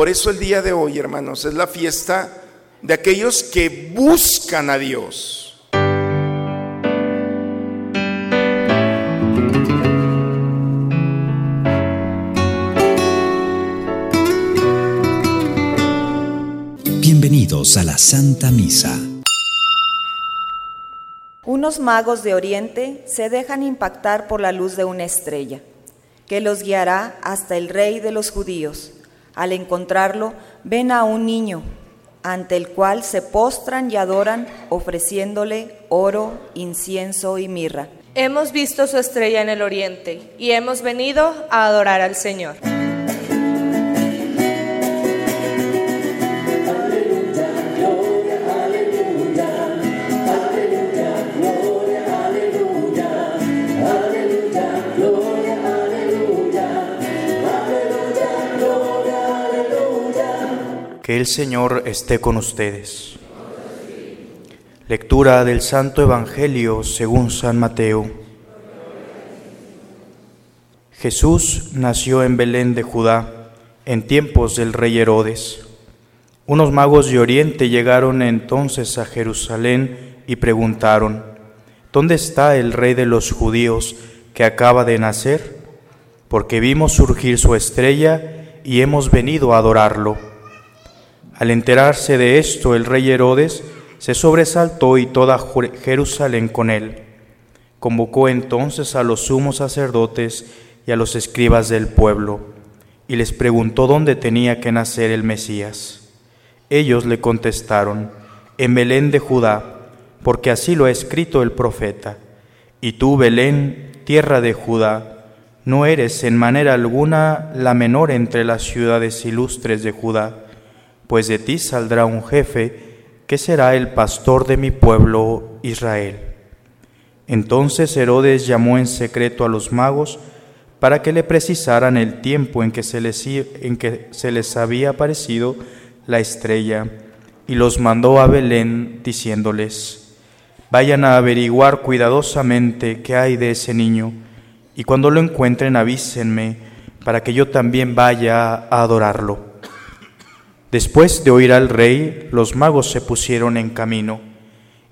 Por eso el día de hoy, hermanos, es la fiesta de aquellos que buscan a Dios. Bienvenidos a la Santa Misa. Unos magos de Oriente se dejan impactar por la luz de una estrella, que los guiará hasta el rey de los judíos. Al encontrarlo, ven a un niño, ante el cual se postran y adoran, ofreciéndole oro, incienso y mirra. Hemos visto su estrella en el oriente y hemos venido a adorar al Señor. Que el Señor esté con ustedes. Lectura del Santo Evangelio según San Mateo. Jesús nació en Belén de Judá en tiempos del rey Herodes. Unos magos de Oriente llegaron entonces a Jerusalén y preguntaron, ¿Dónde está el rey de los judíos que acaba de nacer? Porque vimos surgir su estrella y hemos venido a adorarlo. Al enterarse de esto, el rey Herodes se sobresaltó y toda Jerusalén con él. Convocó entonces a los sumos sacerdotes y a los escribas del pueblo, y les preguntó dónde tenía que nacer el Mesías. Ellos le contestaron, en Belén de Judá, porque así lo ha escrito el profeta. Y tú, Belén, tierra de Judá, no eres en manera alguna la menor entre las ciudades ilustres de Judá pues de ti saldrá un jefe que será el pastor de mi pueblo Israel. Entonces Herodes llamó en secreto a los magos para que le precisaran el tiempo en que se les, en que se les había aparecido la estrella, y los mandó a Belén diciéndoles, vayan a averiguar cuidadosamente qué hay de ese niño, y cuando lo encuentren avísenme para que yo también vaya a adorarlo. Después de oír al rey, los magos se pusieron en camino,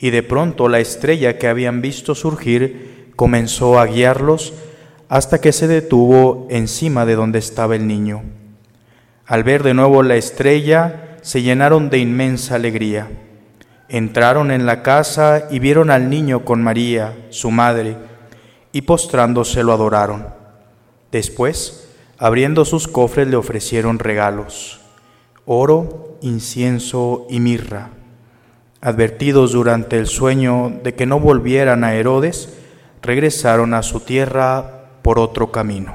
y de pronto la estrella que habían visto surgir comenzó a guiarlos hasta que se detuvo encima de donde estaba el niño. Al ver de nuevo la estrella, se llenaron de inmensa alegría. Entraron en la casa y vieron al niño con María, su madre, y postrándose lo adoraron. Después, abriendo sus cofres, le ofrecieron regalos oro, incienso y mirra. Advertidos durante el sueño de que no volvieran a Herodes, regresaron a su tierra por otro camino.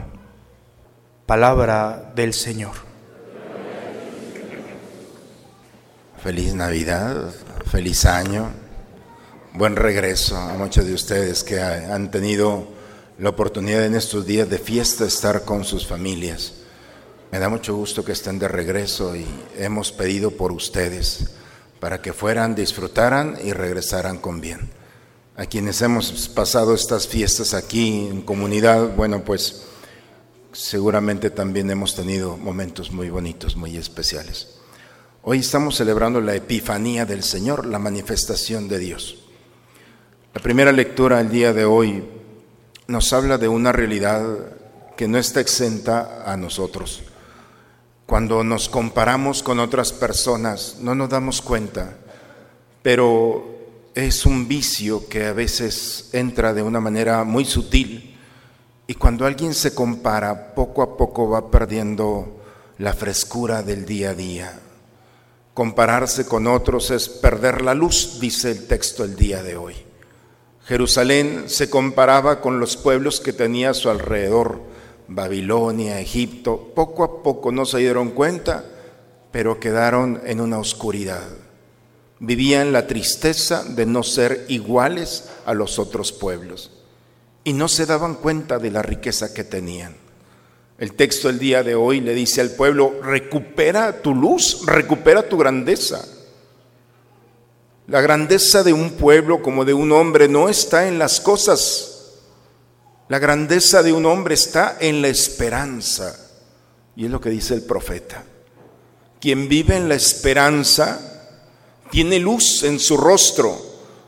Palabra del Señor. Feliz Navidad, feliz año, buen regreso a muchos de ustedes que han tenido la oportunidad en estos días de fiesta estar con sus familias. Me da mucho gusto que estén de regreso y hemos pedido por ustedes para que fueran, disfrutaran y regresaran con bien. A quienes hemos pasado estas fiestas aquí en comunidad, bueno, pues seguramente también hemos tenido momentos muy bonitos, muy especiales. Hoy estamos celebrando la Epifanía del Señor, la manifestación de Dios. La primera lectura el día de hoy nos habla de una realidad que no está exenta a nosotros. Cuando nos comparamos con otras personas no nos damos cuenta, pero es un vicio que a veces entra de una manera muy sutil y cuando alguien se compara poco a poco va perdiendo la frescura del día a día. Compararse con otros es perder la luz, dice el texto el día de hoy. Jerusalén se comparaba con los pueblos que tenía a su alrededor Babilonia, Egipto, poco a poco no se dieron cuenta, pero quedaron en una oscuridad. Vivían la tristeza de no ser iguales a los otros pueblos y no se daban cuenta de la riqueza que tenían. El texto del día de hoy le dice al pueblo, recupera tu luz, recupera tu grandeza. La grandeza de un pueblo como de un hombre no está en las cosas la grandeza de un hombre está en la esperanza. Y es lo que dice el profeta. Quien vive en la esperanza tiene luz en su rostro,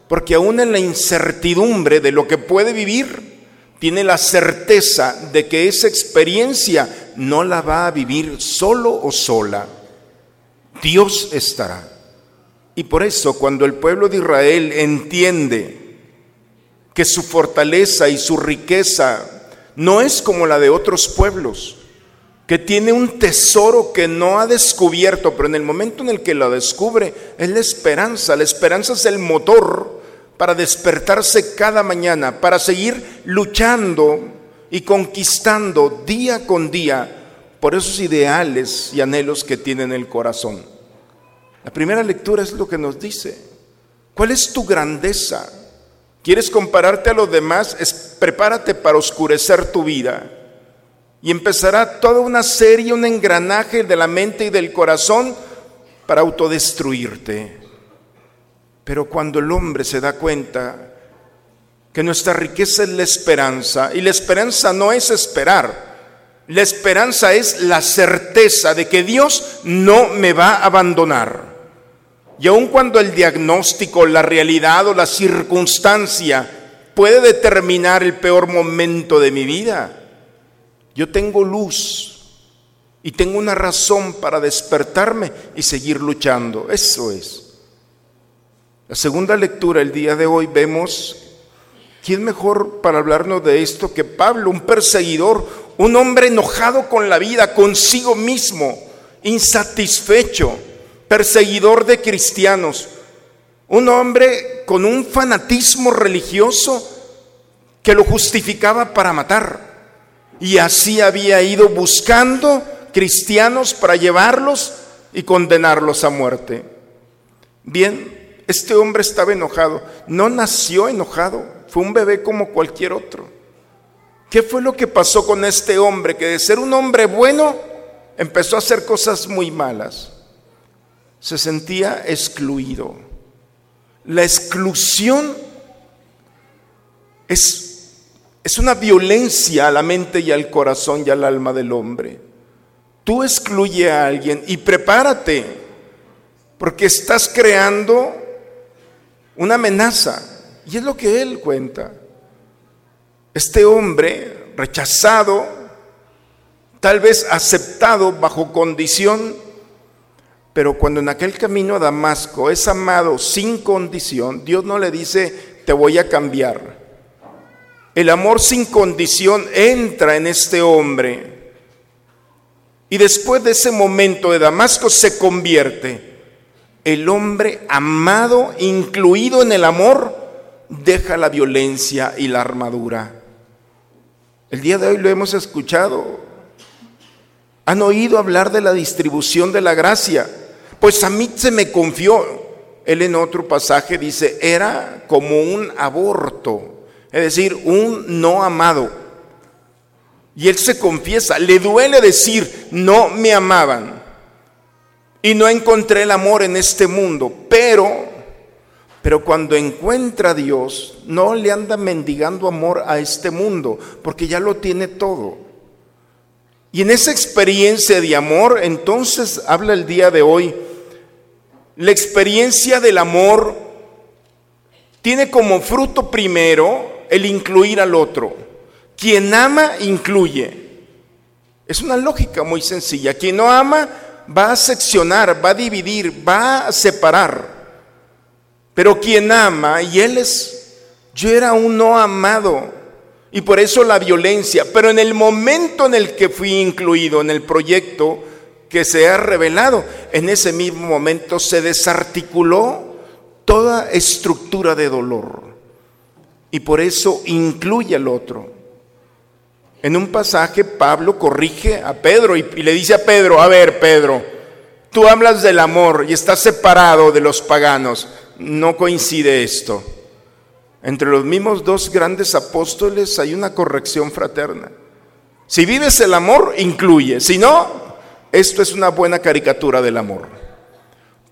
porque aún en la incertidumbre de lo que puede vivir, tiene la certeza de que esa experiencia no la va a vivir solo o sola. Dios estará. Y por eso cuando el pueblo de Israel entiende que su fortaleza y su riqueza no es como la de otros pueblos, que tiene un tesoro que no ha descubierto, pero en el momento en el que lo descubre es la esperanza. La esperanza es el motor para despertarse cada mañana, para seguir luchando y conquistando día con día por esos ideales y anhelos que tiene en el corazón. La primera lectura es lo que nos dice. ¿Cuál es tu grandeza? ¿Quieres compararte a los demás? Prepárate para oscurecer tu vida. Y empezará toda una serie, un engranaje de la mente y del corazón para autodestruirte. Pero cuando el hombre se da cuenta que nuestra riqueza es la esperanza, y la esperanza no es esperar, la esperanza es la certeza de que Dios no me va a abandonar. Y aun cuando el diagnóstico, la realidad o la circunstancia puede determinar el peor momento de mi vida, yo tengo luz y tengo una razón para despertarme y seguir luchando. Eso es. La segunda lectura el día de hoy vemos quién mejor para hablarnos de esto que Pablo, un perseguidor, un hombre enojado con la vida, consigo mismo, insatisfecho, perseguidor de cristianos, un hombre con un fanatismo religioso que lo justificaba para matar. Y así había ido buscando cristianos para llevarlos y condenarlos a muerte. Bien, este hombre estaba enojado. No nació enojado, fue un bebé como cualquier otro. ¿Qué fue lo que pasó con este hombre? Que de ser un hombre bueno empezó a hacer cosas muy malas. Se sentía excluido. La exclusión es es una violencia a la mente y al corazón y al alma del hombre. Tú excluye a alguien y prepárate, porque estás creando una amenaza. Y es lo que él cuenta. Este hombre rechazado, tal vez aceptado bajo condición, pero cuando en aquel camino a Damasco es amado sin condición, Dios no le dice, te voy a cambiar. El amor sin condición entra en este hombre. Y después de ese momento de Damasco se convierte. El hombre amado, incluido en el amor, deja la violencia y la armadura. El día de hoy lo hemos escuchado. Han oído hablar de la distribución de la gracia. Pues a mí se me confió. Él en otro pasaje dice, era como un aborto es decir, un no amado. Y él se confiesa, le duele decir, no me amaban y no encontré el amor en este mundo, pero, pero cuando encuentra a Dios, no le anda mendigando amor a este mundo, porque ya lo tiene todo. Y en esa experiencia de amor, entonces habla el día de hoy, la experiencia del amor tiene como fruto primero el incluir al otro. Quien ama, incluye. Es una lógica muy sencilla. Quien no ama, va a seccionar, va a dividir, va a separar. Pero quien ama, y él es, yo era un no amado, y por eso la violencia. Pero en el momento en el que fui incluido en el proyecto que se ha revelado, en ese mismo momento se desarticuló toda estructura de dolor y por eso incluye al otro. En un pasaje Pablo corrige a Pedro y, le dice a Pedro, a ver Pedro, tú hablas del amor y estás separado de los paganos. No coincide esto. Entre los mismos dos grandes apóstoles hay una corrección fraterna. Si vives el amor, incluye. Si no, esto es una buena caricatura del amor.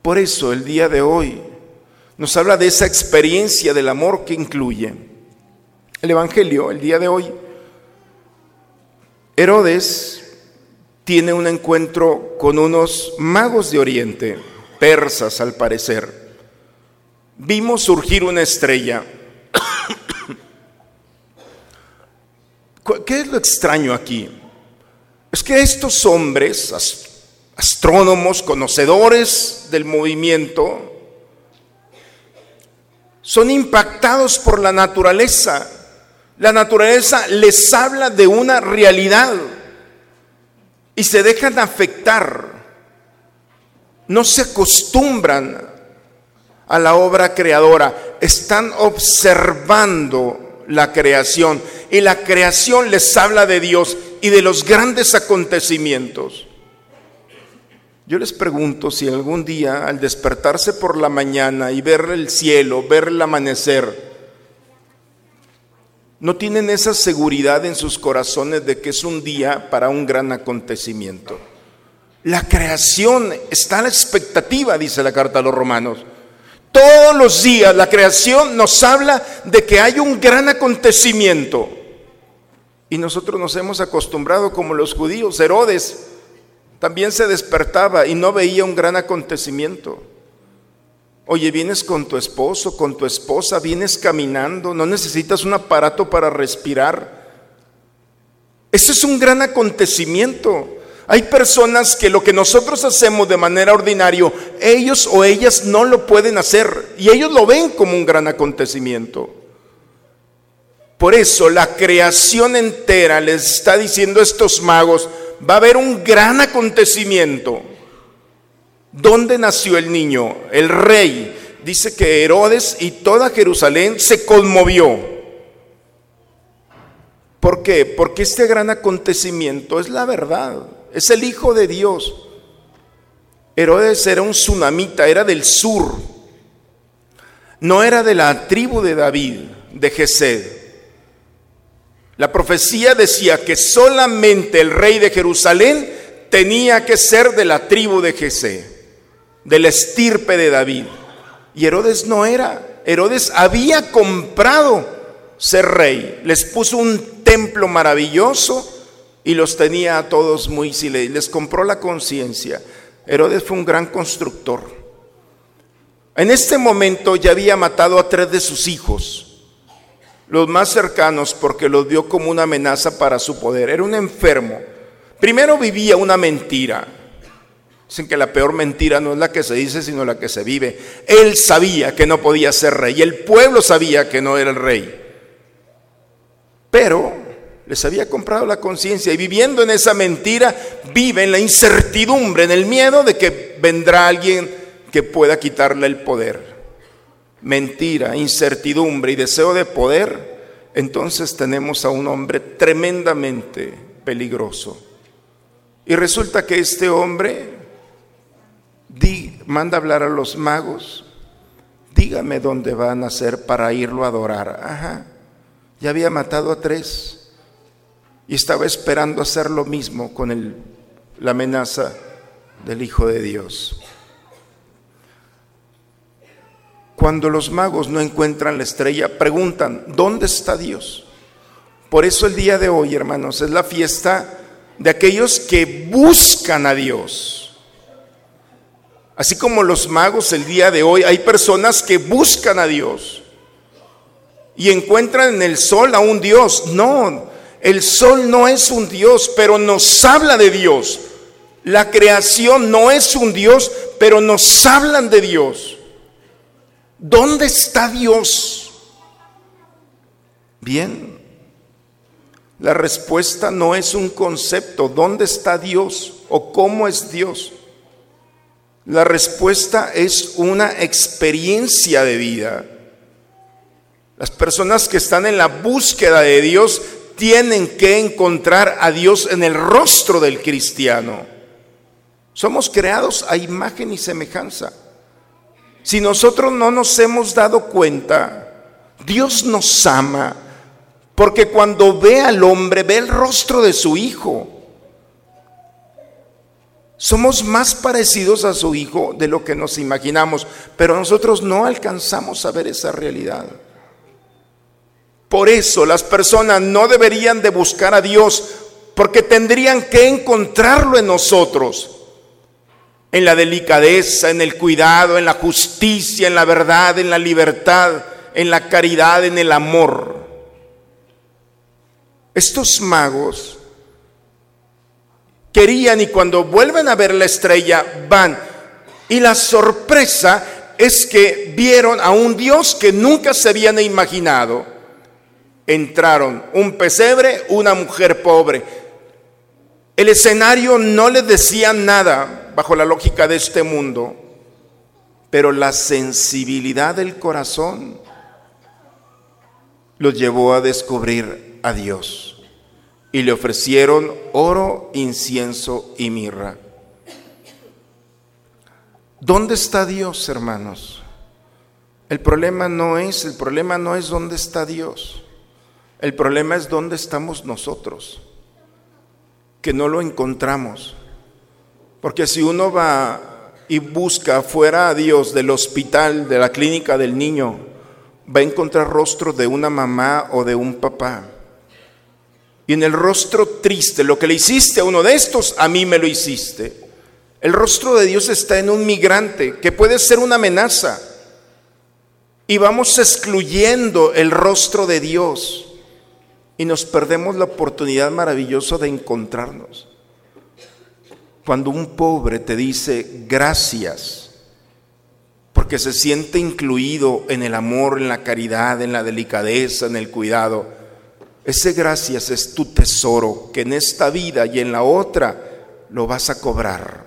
Por eso el día de hoy nos habla de esa experiencia del amor que incluye el Evangelio el día de hoy. Herodes tiene un encuentro con unos magos de Oriente, persas al parecer. Vimos surgir una estrella. ¿Qué es lo extraño aquí? Es que estos hombres, astrónomos, conocedores del movimiento, son impactados por la naturaleza. La naturaleza les habla de una realidad y se dejan afectar. No se acostumbran a la obra creadora, están observando la creación y la creación les habla de Dios y de los grandes acontecimientos. Yo les pregunto si algún día al despertarse por la mañana y ver el cielo, ver el amanecer, no tienen esa seguridad en sus corazones de que es un día para un gran acontecimiento. La creación está a la expectativa, dice la carta a los romanos. Todos los días la creación nos habla de que hay un gran acontecimiento. Y nosotros nos hemos acostumbrado como los judíos. Herodes también se despertaba y no veía un gran acontecimiento. Oye, vienes con tu esposo, con tu esposa, vienes caminando, no necesitas un aparato para respirar. Eso es un gran acontecimiento. Hay personas que lo que nosotros hacemos de manera ordinaria, ellos o ellas no lo pueden hacer y ellos lo ven como un gran acontecimiento. Por eso la creación entera les está diciendo a estos magos, va a haber un gran acontecimiento. ¿Dónde nació el niño? El rey. Dice que Herodes y toda Jerusalén se conmovió. ¿Por qué? Porque este gran acontecimiento es la verdad. Es el Hijo de Dios. Herodes era un tsunamita, era del sur. No era de la tribu de David, de Gesed. La profecía decía que solamente el rey de Jerusalén tenía que ser de la tribu de Jesé, del estirpe de David. Y Herodes no era. Herodes había comprado ser rey. Les puso un templo maravilloso y los tenía a todos muy silenciosos. Les compró la conciencia. Herodes fue un gran constructor. En este momento ya había matado a tres de sus hijos los más cercanos porque los vio como una amenaza para su poder. Era un enfermo. Primero vivía una mentira. Dicen que la peor mentira no es la que se dice, sino la que se vive. Él sabía que no podía ser rey el pueblo sabía que no era el rey. Pero les había comprado la conciencia y viviendo en esa mentira vive en la incertidumbre, en el miedo de que vendrá alguien que pueda quitarle el poder mentira, incertidumbre y deseo de poder, entonces tenemos a un hombre tremendamente peligroso. Y resulta que este hombre manda hablar a los magos, dígame dónde van a hacer para irlo a adorar. Ajá, ya había matado a tres y estaba esperando hacer lo mismo con la amenaza del Hijo de Dios. Cuando los magos no encuentran la estrella, preguntan, ¿dónde está Dios? Por eso el día de hoy, hermanos, es la fiesta de aquellos que buscan a Dios. Así como los magos el día de hoy, hay personas que buscan a Dios y encuentran en el sol a un Dios. No, el sol no es un Dios, pero nos habla de Dios. La creación no es un Dios, pero nos hablan de Dios. ¿Dónde está Dios? Bien, la respuesta no es un concepto, ¿dónde está Dios o cómo es Dios? La respuesta es una experiencia de vida. Las personas que están en la búsqueda de Dios tienen que encontrar a Dios en el rostro del cristiano. Somos creados a imagen y semejanza. Si nosotros no nos hemos dado cuenta, Dios nos ama, porque cuando ve al hombre, ve el rostro de su hijo. Somos más parecidos a su hijo de lo que nos imaginamos, pero nosotros no alcanzamos a ver esa realidad. Por eso las personas no deberían de buscar a Dios porque tendrían que encontrarlo en nosotros, en la delicadeza, en el cuidado, en la justicia, en la verdad, en la libertad, en la caridad, en el amor. Estos magos querían y cuando vuelven a ver la estrella van. Y la sorpresa es que vieron a un Dios que nunca se habían imaginado. Entraron un pesebre, una mujer pobre. El escenario no les decía nada bajo la lógica de este mundo, pero la sensibilidad del corazón los llevó a descubrir a Dios y le ofrecieron oro, incienso y mirra. ¿Dónde está Dios, hermanos? El problema no es, el problema no es dónde está Dios. El problema es dónde estamos nosotros, que no lo encontramos. Porque si uno va y busca fuera a Dios del hospital, de la clínica del niño, va a encontrar rostro de una mamá o de un papá y en el rostro triste, lo que le hiciste a uno de estos, a mí me lo hiciste. El rostro de Dios está en un migrante que puede ser una amenaza. Y vamos excluyendo el rostro de Dios y nos perdemos la oportunidad maravillosa de encontrarnos. Cuando un pobre te dice gracias, porque se siente incluido en el amor, en la caridad, en la delicadeza, en el cuidado, ese gracias es tu tesoro que en esta vida y en la otra lo vas a cobrar.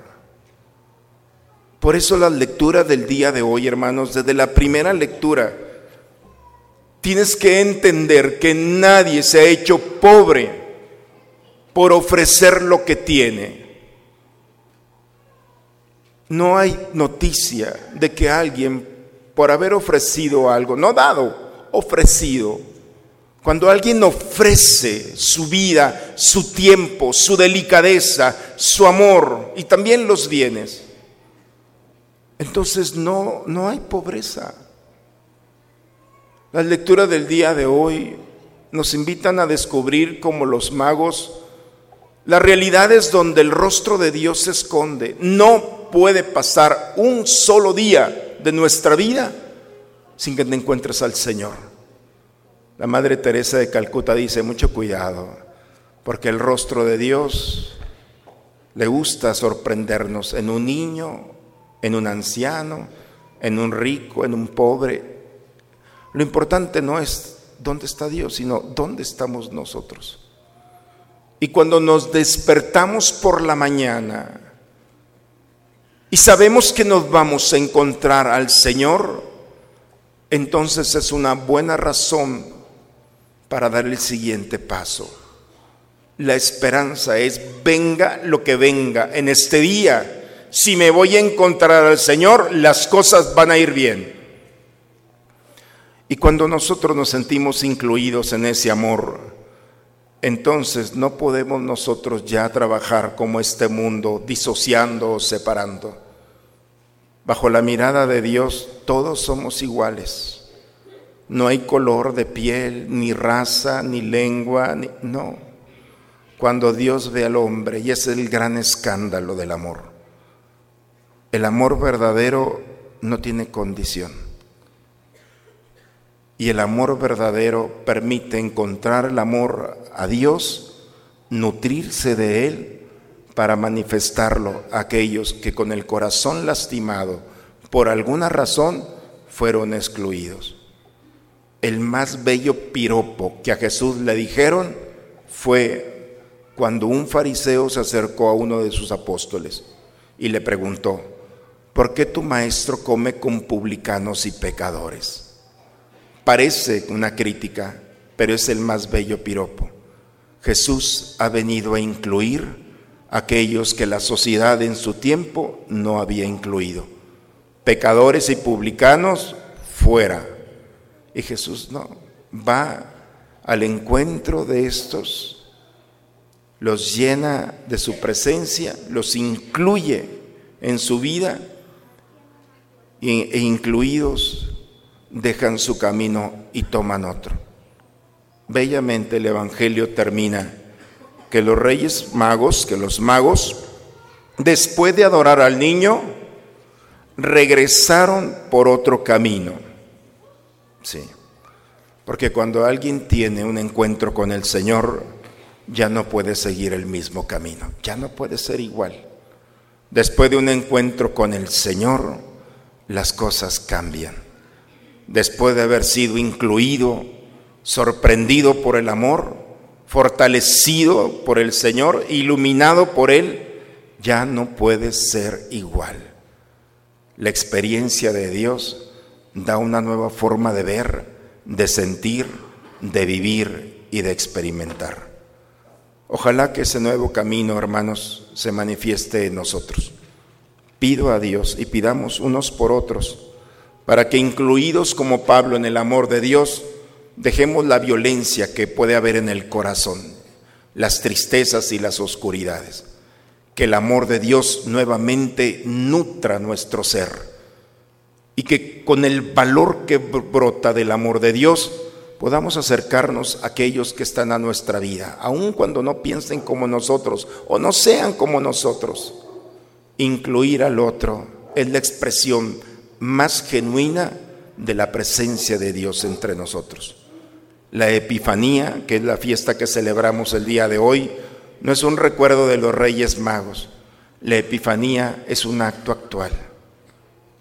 Por eso la lectura del día de hoy, hermanos, desde la primera lectura, tienes que entender que nadie se ha hecho pobre por ofrecer lo que tiene. No hay noticia de que alguien, por haber ofrecido algo, no dado, ofrecido, cuando alguien ofrece su vida, su tiempo, su delicadeza, su amor y también los bienes, entonces no, no hay pobreza. Las lecturas del día de hoy nos invitan a descubrir como los magos las realidades donde el rostro de Dios se esconde. No puede pasar un solo día de nuestra vida sin que te encuentres al Señor. La Madre Teresa de Calcuta dice, mucho cuidado, porque el rostro de Dios le gusta sorprendernos en un niño, en un anciano, en un rico, en un pobre. Lo importante no es dónde está Dios, sino dónde estamos nosotros. Y cuando nos despertamos por la mañana y sabemos que nos vamos a encontrar al Señor, entonces es una buena razón para dar el siguiente paso. La esperanza es, venga lo que venga en este día. Si me voy a encontrar al Señor, las cosas van a ir bien. Y cuando nosotros nos sentimos incluidos en ese amor, entonces no podemos nosotros ya trabajar como este mundo, disociando o separando. Bajo la mirada de Dios, todos somos iguales. No hay color de piel, ni raza, ni lengua, no. Cuando Dios ve al hombre, y es el gran escándalo del amor. El amor verdadero no tiene condición. Y el amor verdadero permite encontrar el amor a Dios, nutrirse de Él para manifestarlo a aquellos que con el corazón lastimado por alguna razón fueron excluidos el más bello piropo que a Jesús le dijeron fue cuando un fariseo se acercó a uno de sus apóstoles y le preguntó, ¿por qué tu maestro come con publicanos y pecadores? Parece una crítica, pero es el más bello piropo. Jesús ha venido a incluir aquellos que la sociedad en su tiempo no había incluido. Pecadores y publicanos fuera y Jesús no, va al encuentro de estos, los llena de su presencia, los incluye en su vida e incluidos dejan su camino y toman otro. Bellamente el Evangelio termina que los reyes magos, que los magos, después de adorar al niño, regresaron por otro camino. Sí. Porque cuando alguien tiene un encuentro con el Señor, ya no puede seguir el mismo camino, ya no puede ser igual. Después de un encuentro con el Señor, las cosas cambian. Después de haber sido incluido, sorprendido por el amor, fortalecido por el Señor, iluminado por Él, ya no puede ser igual. La experiencia de Dios da una nueva forma de ver, de sentir, de vivir y de experimentar. Ojalá que ese nuevo camino, hermanos, se manifieste en nosotros. Pido a Dios y pidamos unos por otros, para que incluidos como Pablo en el amor de Dios, dejemos la violencia que puede haber en el corazón, las tristezas y las oscuridades. Que el amor de Dios nuevamente nutra nuestro ser y que con el valor que brota del amor de Dios podamos acercarnos a aquellos que están a nuestra vida, aun cuando no piensen como nosotros o no sean como nosotros. Incluir al otro es la expresión más genuina de la presencia de Dios entre nosotros. La Epifanía, que es la fiesta que celebramos el día de hoy, no es un recuerdo de los Reyes Magos. La Epifanía es un acto actual.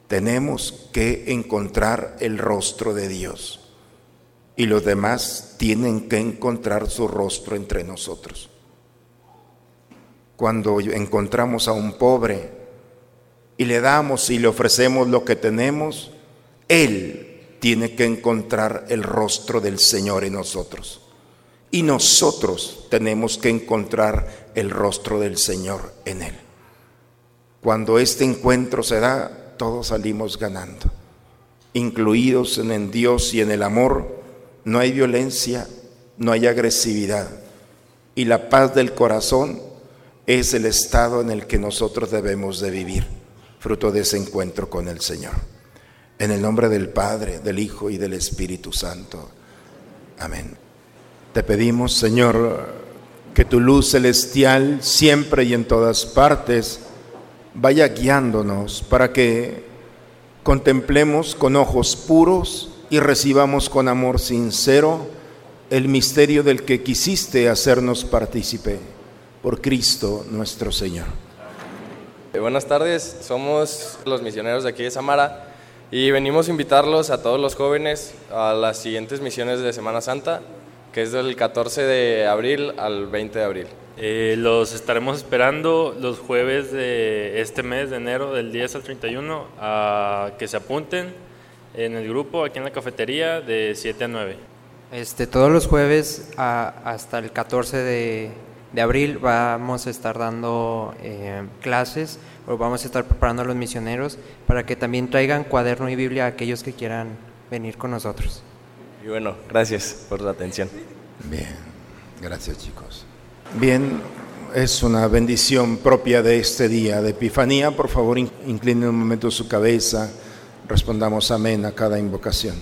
Tenemos que encontrar el rostro de Dios y los demás tienen que encontrar su rostro entre nosotros. Cuando encontramos a un pobre y le damos y le ofrecemos lo que tenemos, Él tiene que encontrar el rostro del Señor en nosotros. Y nosotros tenemos que encontrar el rostro del Señor en Él. Cuando este encuentro se da, todos salimos ganando, incluidos en el Dios y en el amor no hay violencia, no hay agresividad. Y la paz del corazón es el estado en el que nosotros debemos de vivir, fruto de ese encuentro con el Señor. En el nombre del Padre, del Hijo y del Espíritu Santo. Amén. Te pedimos, Señor, que tu luz celestial siempre y en todas partes vaya guiándonos para que contemplemos con ojos puros y recibamos con amor sincero el misterio del que quisiste hacernos partícipe por Cristo nuestro Señor. Eh, buenas tardes, somos los misioneros de aquí de Samara y venimos a invitarlos a todos los jóvenes a las siguientes misiones de Semana Santa, que es del 14 de abril al 20 de abril. Eh, los estaremos esperando los jueves de este mes de enero, del 10 al 31, a que se apunten en el grupo, aquí en la cafetería, de 7 a 9. Este, todos los jueves hasta el 14 de, de, abril vamos a estar dando eh, clases o vamos a estar preparando a los misioneros para que también traigan cuaderno y Biblia a aquellos que quieran venir con nosotros. Y bueno, gracias por la atención. Bien, gracias chicos. Bien, es una bendición propia de este día de Epifanía. Por favor, inclinen un momento su cabeza respondamos amén a cada invocación.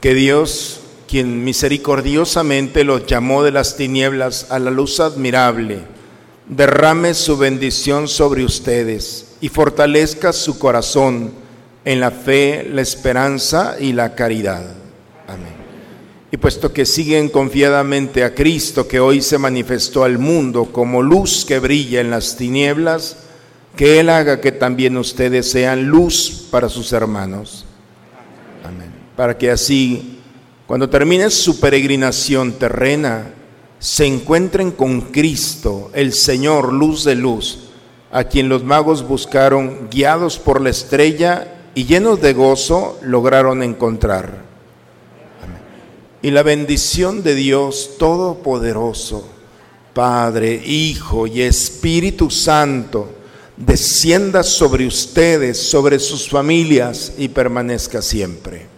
Que Dios, quien misericordiosamente los llamó de las tinieblas a la luz admirable, derrame su bendición sobre ustedes y fortalezca su corazón en la fe, la esperanza y la caridad. Amén. Y puesto que siguen confiadamente a Cristo, que hoy se manifestó al mundo como luz que brilla en las tinieblas, que Él haga que también ustedes sean luz para sus hermanos. Amén. Para que así, cuando termine su peregrinación terrena, se encuentren con Cristo, el Señor, luz de luz, a quien los magos buscaron, guiados por la estrella y llenos de gozo, lograron encontrar. Y la bendición de Dios Todopoderoso, Padre, Hijo y Espíritu Santo, descienda sobre ustedes, sobre sus familias y permanezca siempre.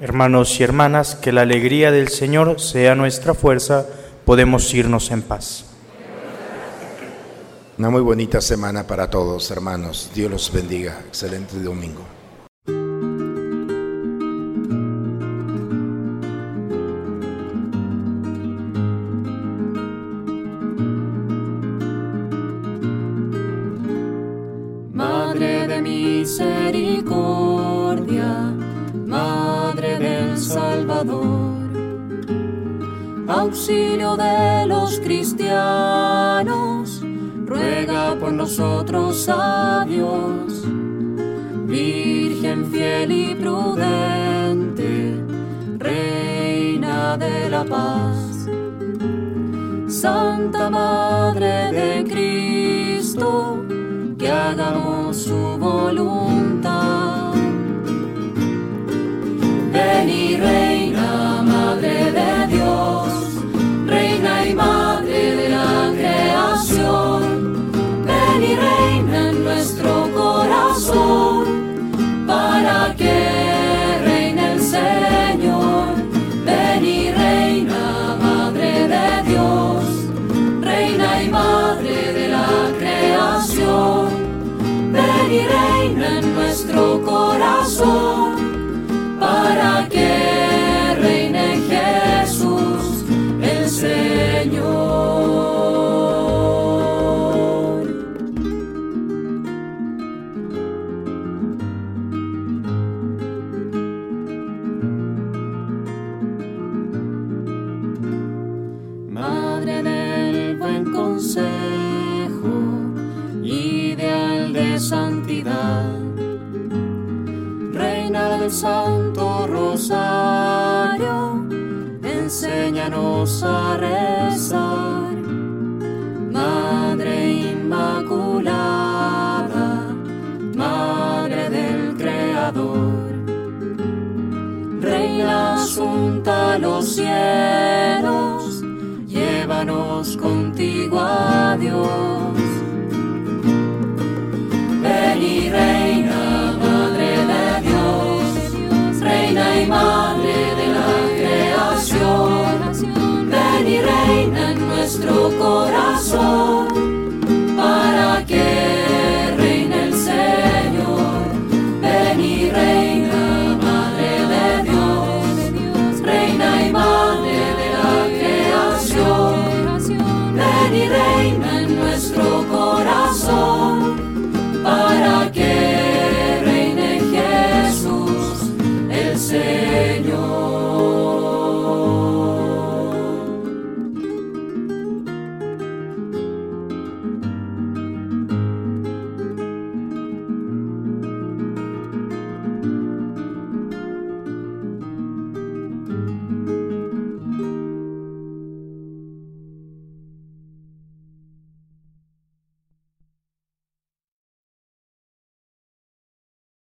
Hermanos y hermanas, que la alegría del Señor sea nuestra fuerza, podemos irnos en paz. Una muy bonita semana para todos, hermanos. Dios los bendiga. Excelente domingo. Auxilio de los cristianos, ruega por nosotros a Dios. Virgen fiel y prudente, Reina de la paz. Santa Madre de Cristo, que hagamos su voluntad. Ven y reina, nuestro Santo Rosario, enséñanos a rezar. Madre Inmaculada, Madre del Creador, Reina asunta los cielos, llévanos contigo a Dios.